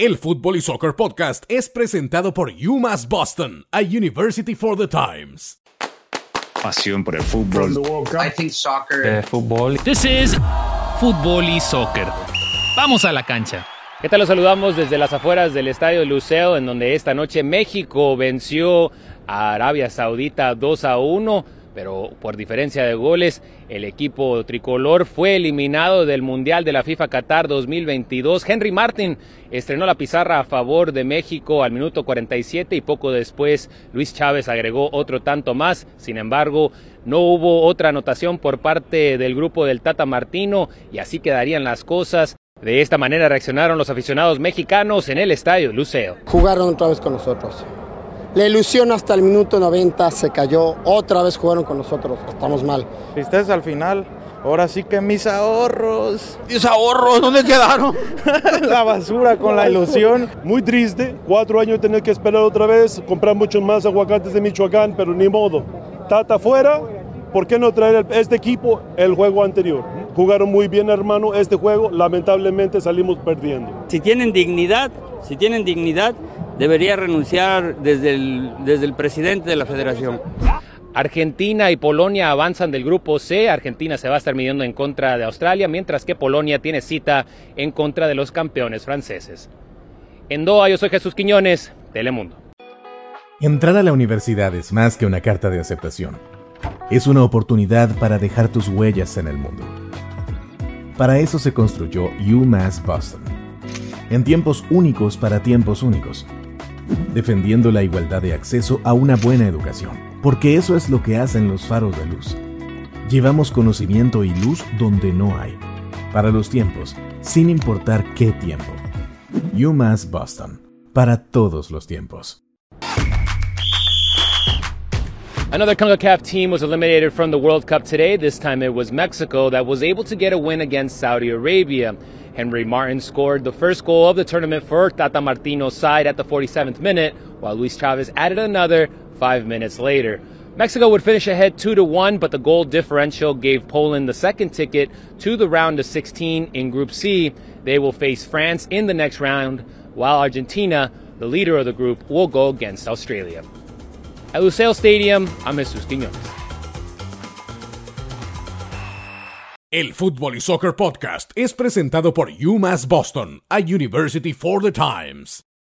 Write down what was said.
El Fútbol y Soccer Podcast es presentado por UMass Boston, a University for the Times. Pasión por el fútbol. I think soccer. de fútbol. This is Fútbol y Soccer. Vamos a la cancha. ¿Qué tal? Los saludamos desde las afueras del Estadio Luceo, en donde esta noche México venció a Arabia Saudita 2 a 1, pero por diferencia de goles, el equipo tricolor fue eliminado del Mundial de la FIFA Qatar 2022. Henry Martin estrenó la pizarra a favor de México al minuto 47 y poco después Luis Chávez agregó otro tanto más. Sin embargo, no hubo otra anotación por parte del grupo del Tata Martino y así quedarían las cosas. De esta manera reaccionaron los aficionados mexicanos en el estadio Luceo. Jugaron otra vez con nosotros. La ilusión hasta el minuto 90 se cayó. Otra vez jugaron con nosotros. Estamos mal. Tristeza al final. Ahora sí que mis ahorros. ¿Mis ahorros dónde quedaron? la basura con la ilusión. Muy triste. Cuatro años tener que esperar otra vez. Comprar muchos más aguacates de Michoacán, pero ni modo. Tata fuera. ¿Por qué no traer este equipo el juego anterior? Jugaron muy bien, hermano, este juego. Lamentablemente salimos perdiendo. Si tienen dignidad, si tienen dignidad, debería renunciar desde el, desde el presidente de la federación. Argentina y Polonia avanzan del grupo C. Argentina se va a estar midiendo en contra de Australia, mientras que Polonia tiene cita en contra de los campeones franceses. En Doha, yo soy Jesús Quiñones, Telemundo. Entrar a la universidad es más que una carta de aceptación. Es una oportunidad para dejar tus huellas en el mundo. Para eso se construyó UMass Boston. En tiempos únicos para tiempos únicos. Defendiendo la igualdad de acceso a una buena educación. Porque eso es lo que hacen los faros de luz. Llevamos conocimiento y luz donde no hay. Para los tiempos, sin importar qué tiempo. UMass Boston. Para todos los tiempos. Another CONCACAF team was eliminated from the World Cup today. This time it was Mexico that was able to get a win against Saudi Arabia. Henry Martin scored the first goal of the tournament for Tata Martino's side at the 47th minute, while Luis Chavez added another five minutes later. Mexico would finish ahead 2 to 1, but the goal differential gave Poland the second ticket to the round of 16 in Group C. They will face France in the next round, while Argentina, the leader of the group, will go against Australia. At Stadium, I'm. El Fútbol y Soccer Podcast es presentado por UMass Boston, a University for the Times.